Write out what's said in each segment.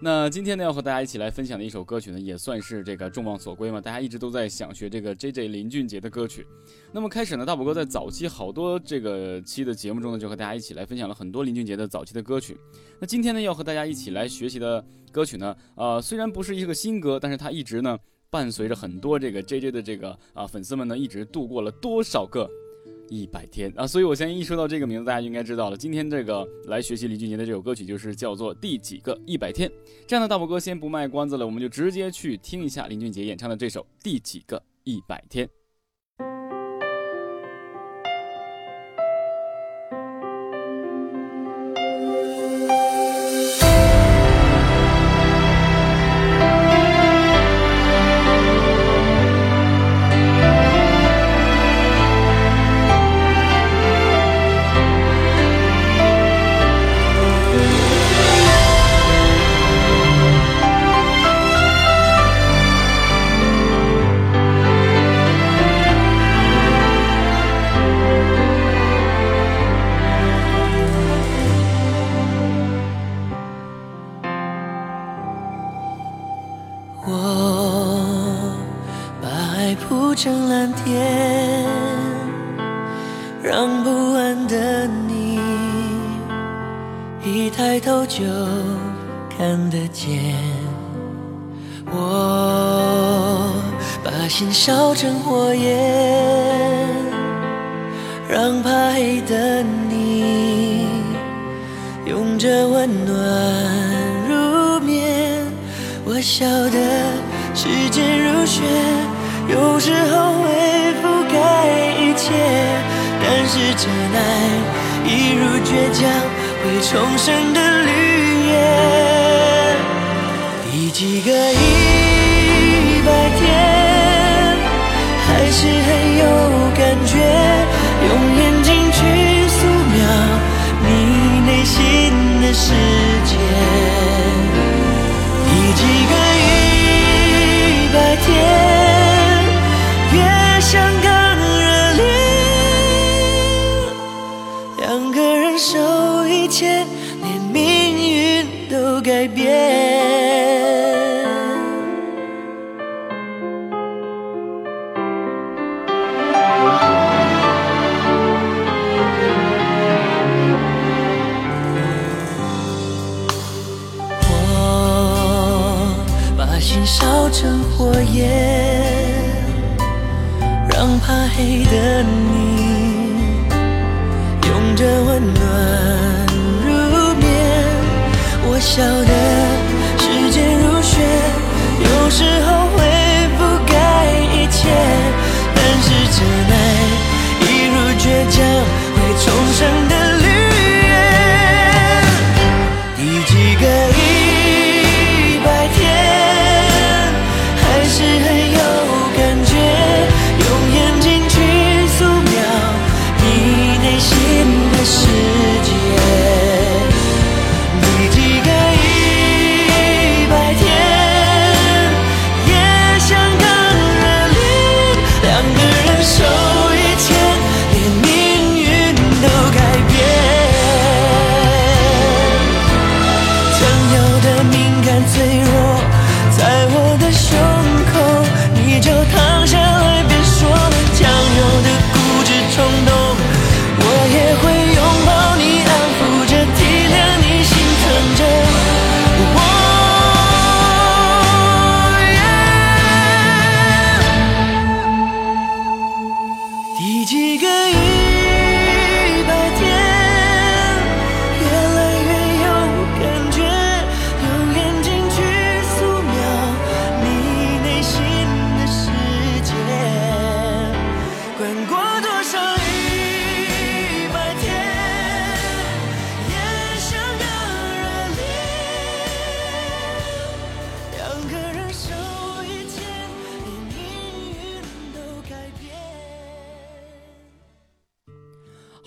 那今天呢，要和大家一起来分享的一首歌曲呢，也算是这个众望所归嘛。大家一直都在想学这个 J J 林俊杰的歌曲。那么开始呢，大宝哥在早期好多这个期的节目中呢，就和大家一起来分享了很多林俊杰的早期的歌曲。那今天呢，要和大家一起来学习的歌曲呢，呃，虽然不是一个新歌，但是它一直呢伴随着很多这个 J J 的这个啊粉丝们呢，一直度过了多少个。一百天啊，所以我相信一说到这个名字，大家就应该知道了。今天这个来学习林俊杰的这首歌曲，就是叫做《第几个一百天》。这样的大宝哥先不卖关子了，我们就直接去听一下林俊杰演唱的这首《第几个一百天》。是真爱一如倔强会重生的绿叶。第几个一百天？还是很有感觉，用眼睛去素描你内心的世界。第几个一百天，火焰，让怕黑的你拥着温暖入眠。我晓得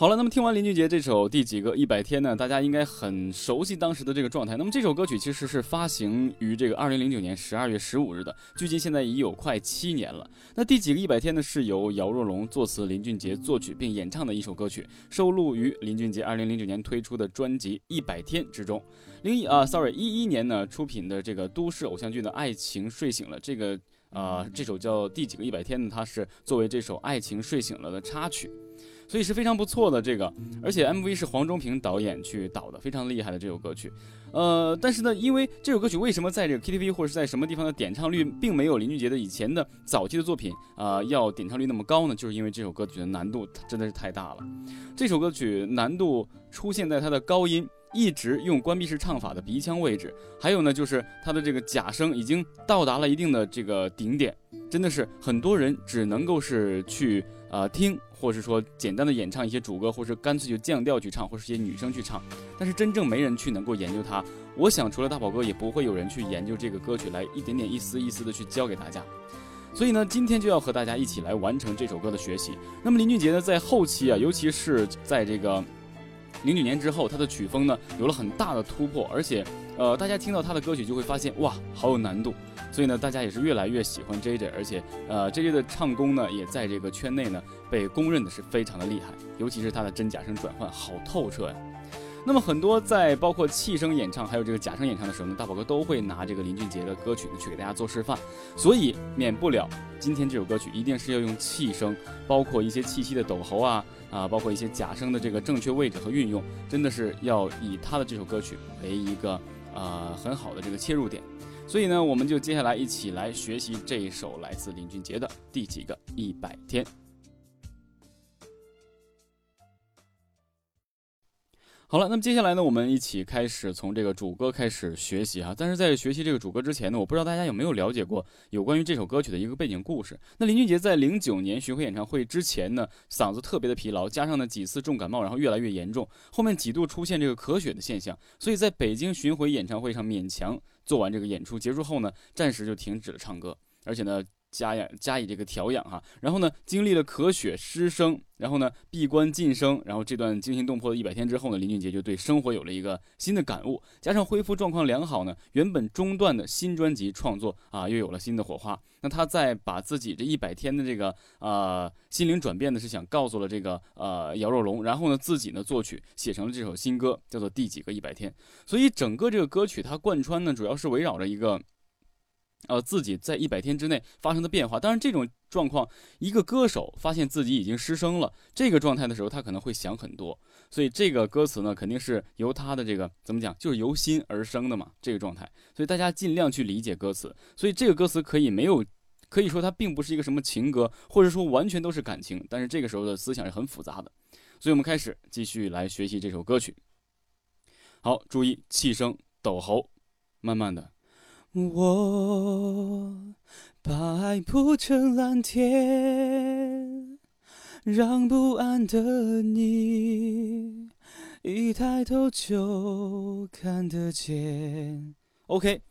好了，那么听完林俊杰这首《第几个一百天》呢？大家应该很熟悉当时的这个状态。那么这首歌曲其实是发行于这个二零零九年十二月十五日的，距今现在已有快七年了。那《第几个一百天》呢，是由姚若龙作词，林俊杰作曲并演唱的一首歌曲，收录于林俊杰二零零九年推出的专辑《一百天》之中。零一啊，sorry，一一年呢出品的这个都市偶像剧的《爱情睡醒了》这个啊这首叫《第几个一百天》呢，它是作为这首《爱情睡醒了》的插曲。所以是非常不错的这个，而且 MV 是黄忠平导演去导的，非常厉害的这首歌曲。呃，但是呢，因为这首歌曲为什么在这个 KTV 或者是在什么地方的点唱率并没有林俊杰的以前的早期的作品啊要点唱率那么高呢？就是因为这首歌曲的难度真的是太大了。这首歌曲难度出现在它的高音一直用关闭式唱法的鼻腔位置，还有呢就是它的这个假声已经到达了一定的这个顶点，真的是很多人只能够是去呃听。或是说简单的演唱一些主歌，或是干脆就降调去唱，或是一些女生去唱，但是真正没人去能够研究它。我想除了大宝哥，也不会有人去研究这个歌曲来一点点一丝一丝的去教给大家。所以呢，今天就要和大家一起来完成这首歌的学习。那么林俊杰呢，在后期啊，尤其是在这个零九年之后，他的曲风呢有了很大的突破，而且呃，大家听到他的歌曲就会发现哇，好有难度。所以呢，大家也是越来越喜欢 J J，而且，呃，J J 的唱功呢，也在这个圈内呢被公认的是非常的厉害，尤其是他的真假声转换好透彻呀。那么很多在包括气声演唱，还有这个假声演唱的时候呢，大宝哥都会拿这个林俊杰的歌曲呢去给大家做示范，所以免不了今天这首歌曲一定是要用气声，包括一些气息的抖喉啊啊，包括一些假声的这个正确位置和运用，真的是要以他的这首歌曲为一个呃很好的这个切入点。所以呢，我们就接下来一起来学习这一首来自林俊杰的《第几个一百天》。好了，那么接下来呢，我们一起开始从这个主歌开始学习哈。但是在学习这个主歌之前呢，我不知道大家有没有了解过有关于这首歌曲的一个背景故事。那林俊杰在零九年巡回演唱会之前呢，嗓子特别的疲劳，加上呢几次重感冒，然后越来越严重，后面几度出现这个咳血的现象，所以在北京巡回演唱会上勉强做完这个演出结束后呢，暂时就停止了唱歌，而且呢。加养加以这个调养哈，然后呢，经历了咳血失声，然后呢闭关晋升，然后这段惊心动魄的一百天之后呢，林俊杰就对生活有了一个新的感悟，加上恢复状况良好呢，原本中断的新专辑创作啊又有了新的火花。那他在把自己这一百天的这个呃心灵转变呢，是想告诉了这个呃姚若龙，然后呢自己呢作曲写成了这首新歌，叫做《第几个一百天》。所以整个这个歌曲它贯穿呢，主要是围绕着一个。呃，自己在一百天之内发生的变化，当然这种状况，一个歌手发现自己已经失声了这个状态的时候，他可能会想很多，所以这个歌词呢，肯定是由他的这个怎么讲，就是由心而生的嘛，这个状态，所以大家尽量去理解歌词，所以这个歌词可以没有，可以说它并不是一个什么情歌，或者说完全都是感情，但是这个时候的思想是很复杂的，所以我们开始继续来学习这首歌曲。好，注意气声、抖喉，慢慢的。我把爱铺成蓝天，让不安的你一抬头就看得见。OK，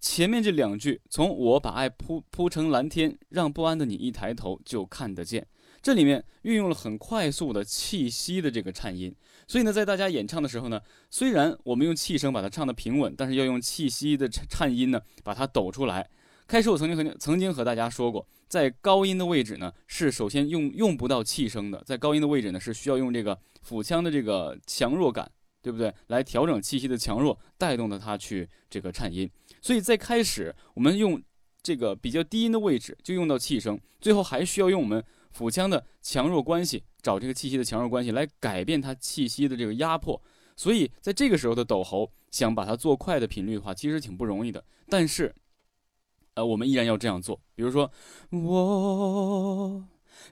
前面这两句，从我把爱铺铺成蓝天，让不安的你一抬头就看得见。这里面运用了很快速的气息的这个颤音，所以呢，在大家演唱的时候呢，虽然我们用气声把它唱的平稳，但是要用气息的颤音呢把它抖出来。开始我曾经和曾经和大家说过，在高音的位置呢是首先用用不到气声的，在高音的位置呢是需要用这个腹腔的这个强弱感，对不对？来调整气息的强弱，带动的它去这个颤音。所以在开始我们用这个比较低音的位置就用到气声，最后还需要用我们。腹腔的强弱关系，找这个气息的强弱关系来改变它气息的这个压迫，所以在这个时候的抖喉，想把它做快的频率的话，其实挺不容易的。但是，呃，我们依然要这样做。比如说，我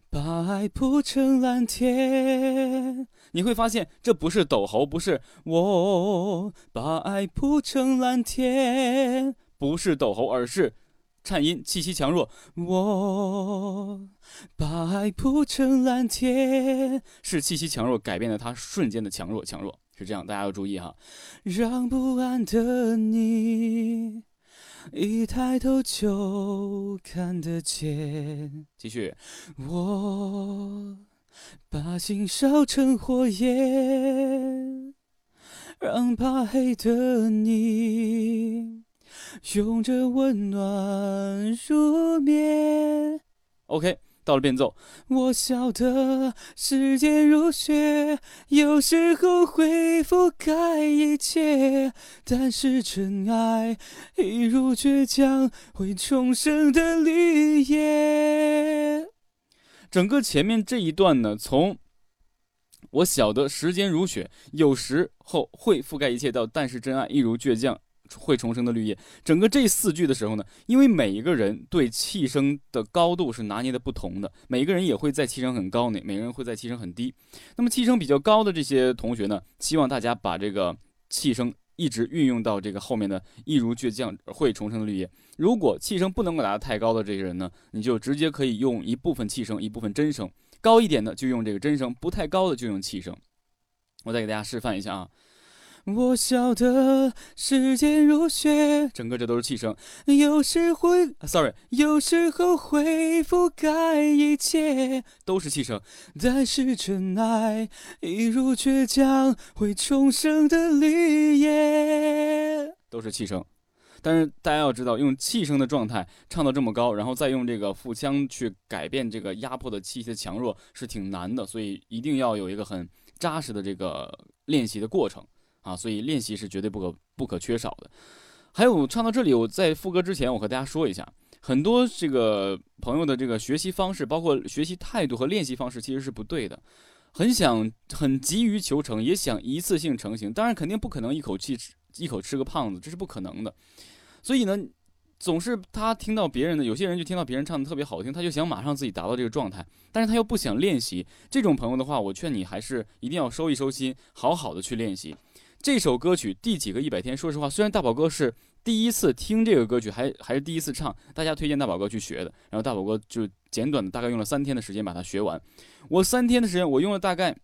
把爱铺成蓝天，你会发现这不是抖喉，不是我把爱铺成蓝天，不是抖喉，而是。颤音气息强弱，我把爱铺成蓝天，是气息强弱改变了它瞬间的强弱强弱，是这样，大家要注意哈。让不安的你一抬头就看得见。继续，我把心烧成火焰，让怕黑的你拥着温暖入眠。OK。到了变奏，我晓得时间如雪，有时候会覆盖一切，但是真爱一如倔强会重生的绿叶。整个前面这一段呢，从我晓得时间如雪，有时候会覆盖一切，到但是真爱一如倔强。会重生的绿叶，整个这四句的时候呢，因为每一个人对气声的高度是拿捏的不同的，每一个人也会在气声很高呢，每个人会在气声很低。那么气声比较高的这些同学呢，希望大家把这个气声一直运用到这个后面的“一如倔强会重生的绿叶”。如果气声不能够达到太高的这些人呢，你就直接可以用一部分气声，一部分真声，高一点的就用这个真声，不太高的就用气声。我再给大家示范一下啊。我晓得时间如雪，整个这都是气声。有时会，sorry，有时候会覆盖一切，都是气声。但是真爱一如倔强会重生的绿叶，都是气声。但是大家要知道，用气声的状态唱到这么高，然后再用这个腹腔去改变这个压迫的气息的强弱，是挺难的。所以一定要有一个很扎实的这个练习的过程。啊，所以练习是绝对不可不可缺少的。还有唱到这里，我在副歌之前，我和大家说一下，很多这个朋友的这个学习方式，包括学习态度和练习方式，其实是不对的。很想很急于求成，也想一次性成型，当然肯定不可能一口气吃一口吃个胖子，这是不可能的。所以呢，总是他听到别人的，有些人就听到别人唱的特别好听，他就想马上自己达到这个状态，但是他又不想练习。这种朋友的话，我劝你还是一定要收一收心，好好的去练习。这首歌曲第几个一百天？说实话，虽然大宝哥是第一次听这个歌曲，还还是第一次唱，大家推荐大宝哥去学的。然后大宝哥就简短的，大概用了三天的时间把它学完。我三天的时间，我用了大概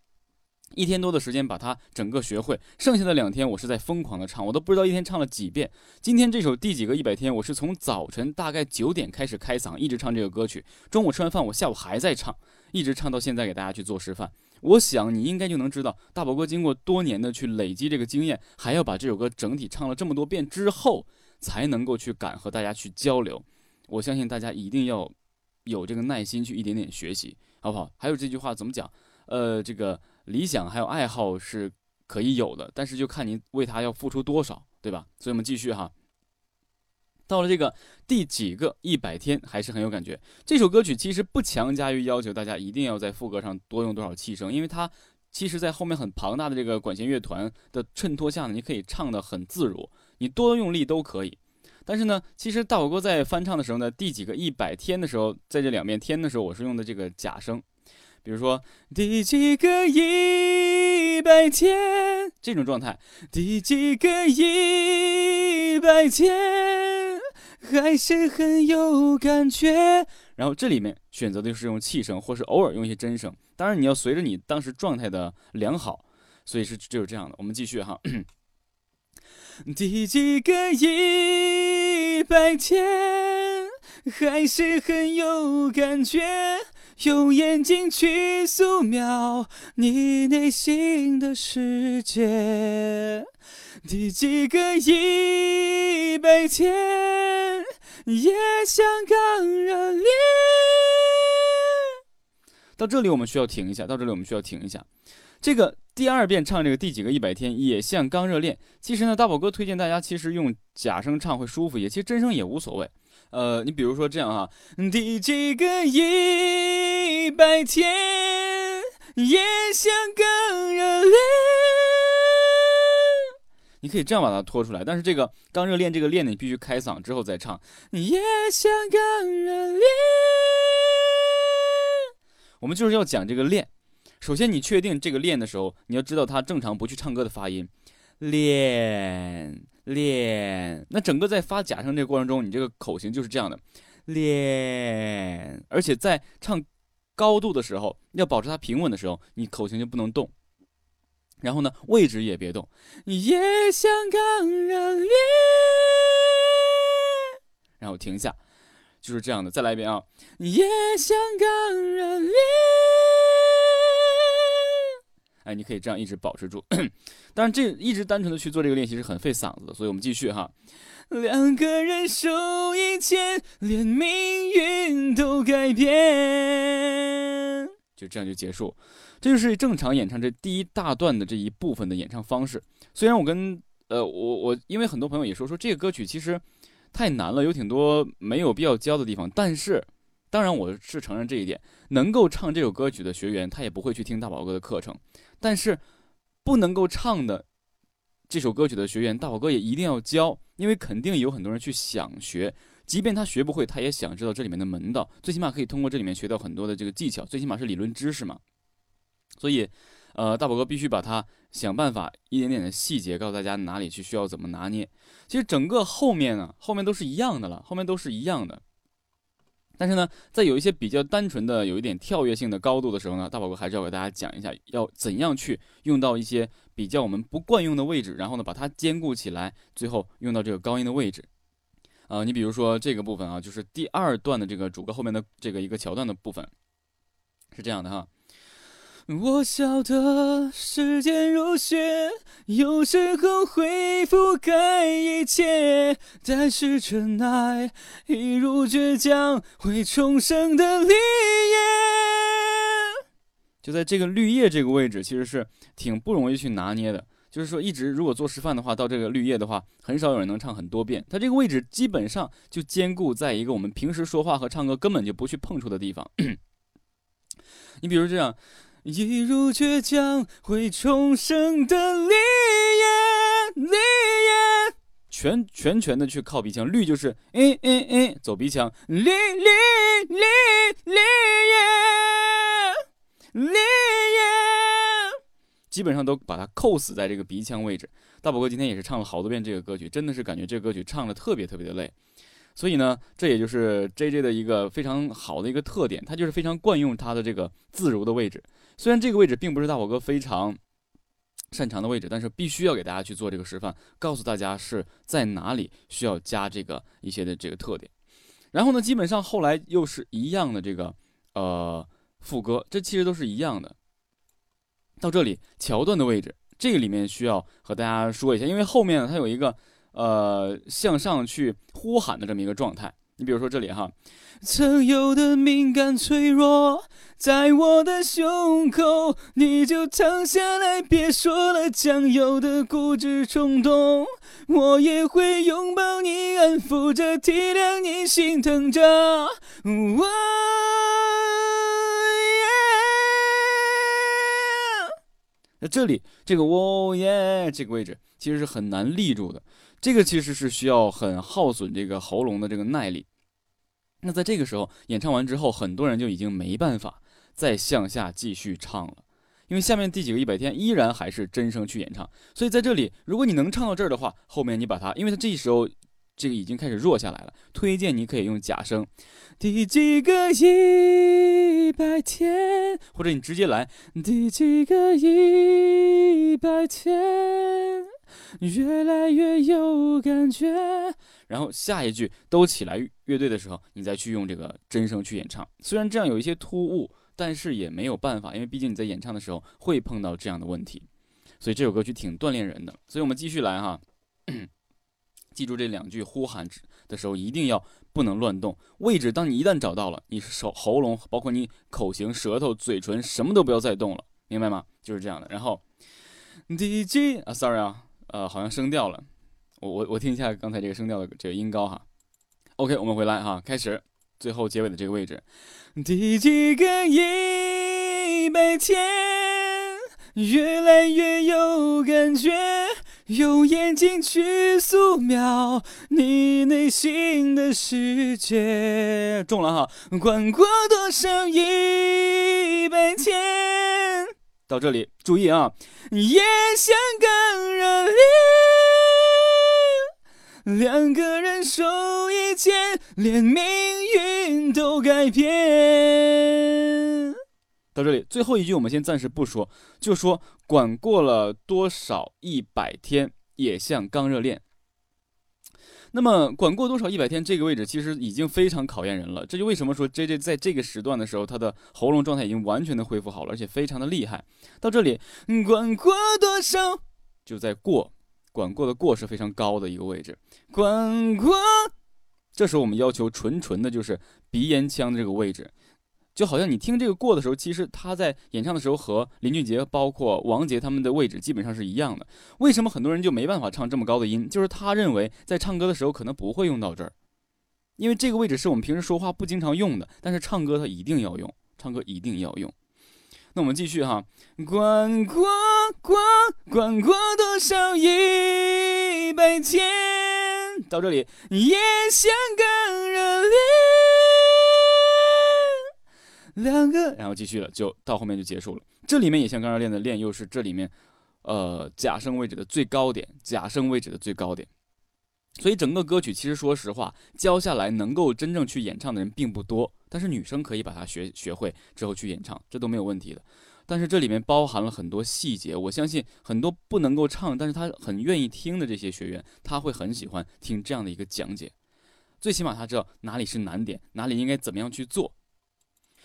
一天多的时间把它整个学会。剩下的两天，我是在疯狂的唱，我都不知道一天唱了几遍。今天这首第几个一百天？我是从早晨大概九点开始开嗓，一直唱这个歌曲。中午吃完饭，我下午还在唱，一直唱到现在，给大家去做示范。我想你应该就能知道，大宝哥经过多年的去累积这个经验，还要把这首歌整体唱了这么多遍之后，才能够去敢和大家去交流。我相信大家一定要有这个耐心去一点点学习，好不好？还有这句话怎么讲？呃，这个理想还有爱好是可以有的，但是就看您为他要付出多少，对吧？所以我们继续哈。到了这个第几个一百天，还是很有感觉。这首歌曲其实不强加于要求大家一定要在副歌上多用多少气声，因为它其实在后面很庞大的这个管弦乐团的衬托下呢，你可以唱得很自如，你多用力都可以。但是呢，其实大火锅在翻唱的时候呢，第几个一百天的时候，在这两遍天的时候，我是用的这个假声，比如说第几个一百天这种状态，第几个一百天。还是很有感觉。然后这里面选择的就是用气声，或是偶尔用一些真声。当然你要随着你当时状态的良好，所以是就是这样的。我们继续哈。第几个一百天，还是很有感觉。用眼睛去素描你内心的世界。第几个一百天，也像刚热烈。到这里我们需要停一下，到这里我们需要停一下。这个第二遍唱这个第几个一百天，也像刚热恋。其实呢，大宝哥推荐大家，其实用假声唱会舒服一些，其实真声也无所谓。呃，你比如说这样哈，第几个一百天，也像刚热恋。你可以这样把它拖出来，但是这个刚热恋这个恋呢，你必须开嗓之后再唱。也像刚热恋。我们就是要讲这个练。首先，你确定这个练的时候，你要知道它正常不去唱歌的发音。练练，那整个在发假声这个过程中，你这个口型就是这样的。练，而且在唱高度的时候，要保持它平稳的时候，你口型就不能动。然后呢，位置也别动。也像刚热恋，然后停下，就是这样的。再来一遍啊。也像刚热恋。哎，你可以这样一直保持住。当然，这一直单纯的去做这个练习是很费嗓子的，所以我们继续哈。两个人手一牵，连命运都改变，就这样就结束。这就是正常演唱这第一大段的这一部分的演唱方式。虽然我跟呃我我，因为很多朋友也说说这个歌曲其实太难了，有挺多没有必要教的地方。但是，当然我是承认这一点，能够唱这首歌曲的学员，他也不会去听大宝哥的课程。但是，不能够唱的这首歌曲的学员，大宝哥也一定要教。因为肯定有很多人去想学，即便他学不会，他也想知道这里面的门道，最起码可以通过这里面学到很多的这个技巧，最起码是理论知识嘛。所以，呃，大宝哥必须把它想办法一点点的细节告诉大家哪里去需要怎么拿捏。其实整个后面呢，后面都是一样的了，后面都是一样的。但是呢，在有一些比较单纯的、有一点跳跃性的高度的时候呢，大宝哥还是要给大家讲一下，要怎样去用到一些比较我们不惯用的位置，然后呢把它兼顾起来，最后用到这个高音的位置。啊，你比如说这个部分啊，就是第二段的这个主歌后面的这个一个桥段的部分，是这样的哈。我晓得时间如雪，有时候会覆盖一切，但是真爱一如倔强会重生的绿叶。就在这个绿叶这个位置，其实是挺不容易去拿捏的。就是说，一直如果做示范的话，到这个绿叶的话，很少有人能唱很多遍。它这个位置基本上就兼顾在一个我们平时说话和唱歌根本就不去碰触的地方。你比如这样。一如倔强会重生的绿叶，绿叶，全全全的去靠鼻腔，绿就是嗯嗯嗯，走鼻腔，绿绿绿绿叶，绿叶，基本上都把它扣死在这个鼻腔位置。大宝哥今天也是唱了好多遍这个歌曲，真的是感觉这个歌曲唱的特别特别的累。所以呢，这也就是 J J 的一个非常好的一个特点，他就是非常惯用他的这个自如的位置。虽然这个位置并不是大宝哥非常擅长的位置，但是必须要给大家去做这个示范，告诉大家是在哪里需要加这个一些的这个特点。然后呢，基本上后来又是一样的这个呃副歌，这其实都是一样的。到这里桥段的位置，这个里面需要和大家说一下，因为后面呢它有一个呃向上去呼喊的这么一个状态。你比如说这里哈。曾有的敏感脆弱，在我的胸口，你就躺下来，别说了。将有的固执冲动，我也会拥抱你，安抚着，体谅你，心疼着。我。那这里这个哦耶这个位置其实是很难立住的，这个其实是需要很耗损这个喉咙的这个耐力。那在这个时候演唱完之后，很多人就已经没办法再向下继续唱了，因为下面第几个一百天依然还是真声去演唱。所以在这里，如果你能唱到这儿的话，后面你把它，因为它这时候这个已经开始弱下来了，推荐你可以用假声。第几个一百天，或者你直接来第几个一百天，越来越有感觉。然后下一句都起来乐队的时候，你再去用这个真声去演唱。虽然这样有一些突兀，但是也没有办法，因为毕竟你在演唱的时候会碰到这样的问题。所以这首歌曲挺锻炼人的。所以我们继续来哈，记住这两句呼喊的时候一定要不能乱动位置。当你一旦找到了，你手喉咙包括你口型、舌头、嘴唇什么都不要再动了，明白吗？就是这样的。然后第几啊，sorry 啊，呃，好像升调了。我我我听一下刚才这个声调的这个音高哈，OK，我们回来哈，开始最后结尾的这个位置，第几个一百天，越来越有感觉，用眼睛去素描你内心的世界，中了哈，管过多少一百天，到这里注意啊，也像更热恋。两个人手一牵，连命运都改变。到这里，最后一句我们先暂时不说，就说管过了多少一百天，也像刚热恋。那么管过多少一百天这个位置其实已经非常考验人了，这就为什么说 J J 在这个时段的时候，他的喉咙状态已经完全的恢复好了，而且非常的厉害。到这里，管过多少就在过，管过的过是非常高的一个位置，管过。这时候我们要求纯纯的就是鼻咽腔的这个位置。就好像你听这个过的时候，其实他在演唱的时候和林俊杰、包括王杰他们的位置基本上是一样的。为什么很多人就没办法唱这么高的音？就是他认为在唱歌的时候可能不会用到这儿，因为这个位置是我们平时说话不经常用的，但是唱歌他一定要用，唱歌一定要用。那我们继续哈，管过过管过多少一百天，到这里也想更热烈。两个，然后继续了，就到后面就结束了。这里面也像刚才练的练，又是这里面，呃，假声位置的最高点，假声位置的最高点。所以整个歌曲其实说实话，教下来能够真正去演唱的人并不多。但是女生可以把它学学会之后去演唱，这都没有问题的。但是这里面包含了很多细节，我相信很多不能够唱，但是他很愿意听的这些学员，他会很喜欢听这样的一个讲解。最起码他知道哪里是难点，哪里应该怎么样去做。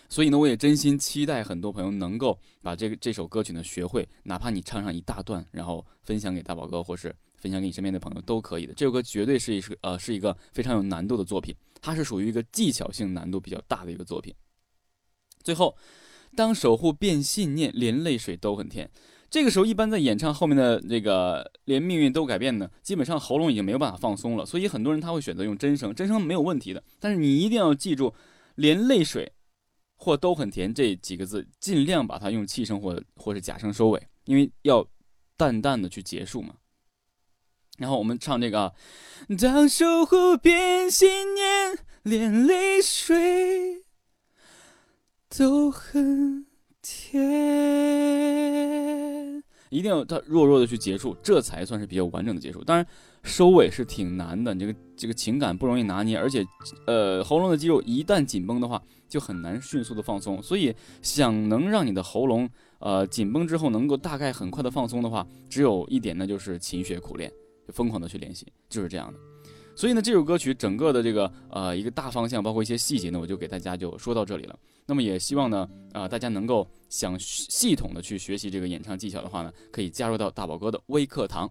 所以呢，我也真心期待很多朋友能够把这个这首歌曲呢学会，哪怕你唱上一大段，然后分享给大宝哥，或是分享给你身边的朋友都可以的。这首歌绝对是一是呃是一个非常有难度的作品，它是属于一个技巧性难度比较大的一个作品。最后，当守护变信念，连泪水都很甜。这个时候，一般在演唱后面的这个连命运都改变呢，基本上喉咙已经没有办法放松了，所以很多人他会选择用真声，真声没有问题的。但是你一定要记住，连泪水。或都很甜这几个字，尽量把它用气声或或是假声收尾，因为要淡淡的去结束嘛。然后我们唱这个，当守护变信念，连泪水都很甜，一定要它弱弱的去结束，这才算是比较完整的结束。当然。收尾是挺难的，你这个这个情感不容易拿捏，而且，呃，喉咙的肌肉一旦紧绷的话，就很难迅速的放松。所以，想能让你的喉咙，呃，紧绷之后能够大概很快的放松的话，只有一点，那就是勤学苦练，就疯狂的去练习，就是这样的。所以呢，这首歌曲整个的这个呃一个大方向，包括一些细节呢，我就给大家就说到这里了。那么也希望呢，啊，大家能够想系统的去学习这个演唱技巧的话呢，可以加入到大宝哥的微课堂。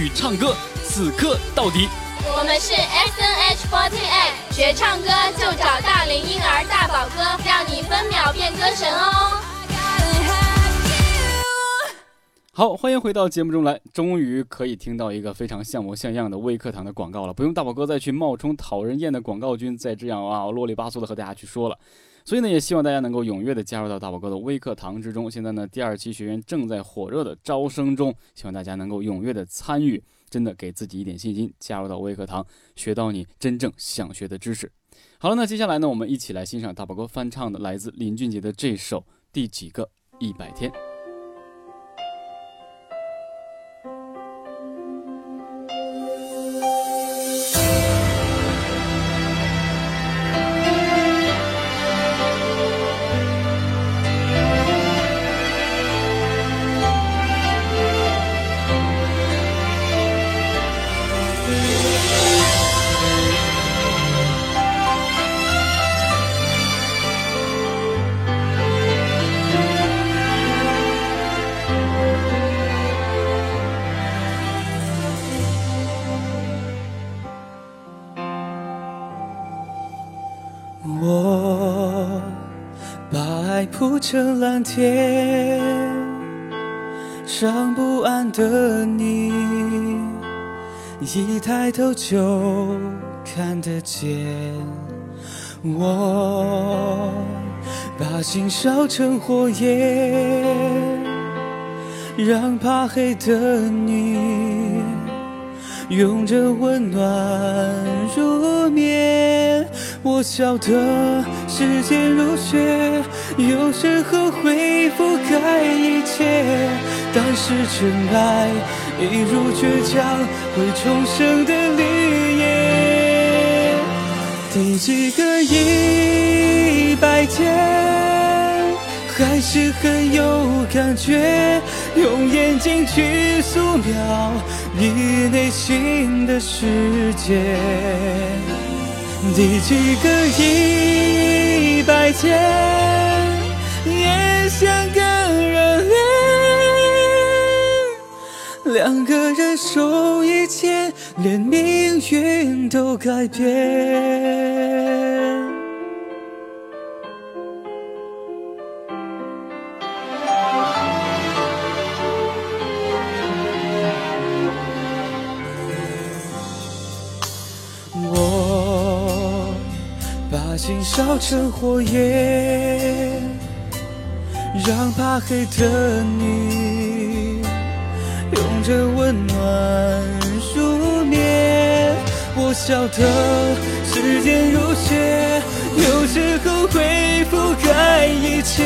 与唱歌，此刻到底。我们是 S N H forty eight，学唱歌就找大龄婴儿大宝哥，让你分秒变歌神哦。好，欢迎回到节目中来，终于可以听到一个非常像模像样的微课堂的广告了，不用大宝哥再去冒充讨人厌的广告君，再这样啊啰里吧嗦的和大家去说了。所以呢，也希望大家能够踊跃的加入到大宝哥的微课堂之中。现在呢，第二期学员正在火热的招生中，希望大家能够踊跃的参与，真的给自己一点信心，加入到微课堂，学到你真正想学的知识。好了，那接下来呢，我们一起来欣赏大宝哥翻唱的来自林俊杰的这首《第几个一百天》。天，让不安的你一抬头就看得见。我把心烧成火焰，让怕黑的你拥着温暖入眠。我晓得时间如雪，有时候会覆盖一切，但是真爱一如倔强会重生的绿叶。第几个一百天，还是很有感觉，用眼睛去素描你内心的世界。第几个一百天，也像个热恋，两个人手一牵，连命运都改变。我把心烧成火焰，让怕黑的你拥着温暖入眠。我晓得时间如雪，有时候会覆盖一切，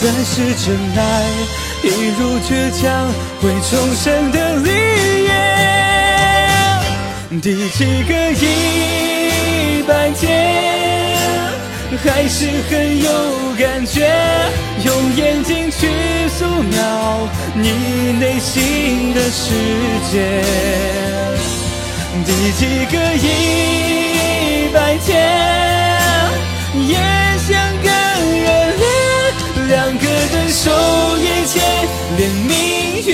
但是真爱一如倔强会重生的绿叶。第几个一百天，还是很有感觉，用眼睛去素描你内心的世界。第几个一百天，也像个热恋，两个人手一牵，连命运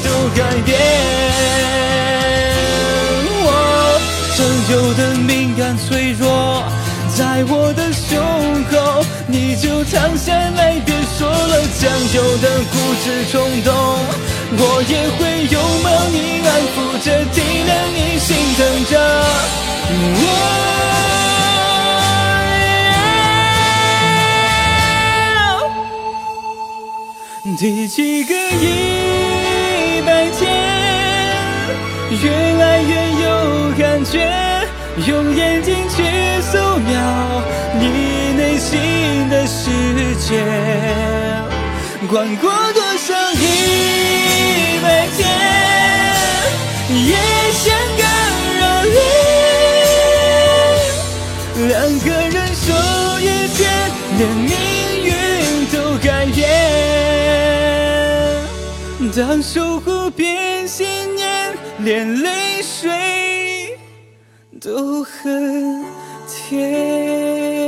都改变。我曾有的敏感脆弱，在我的胸口，你就躺下来，别说了。将就的固执冲动，我也会拥抱你，安抚着，体谅你，心疼着。第几个一百天，越来越有感觉，用眼睛去素描你内心的世界。管过多少一百天，也像个热恋，两个人手一牵，连命运都改变。当守护变信念，连泪水都很甜。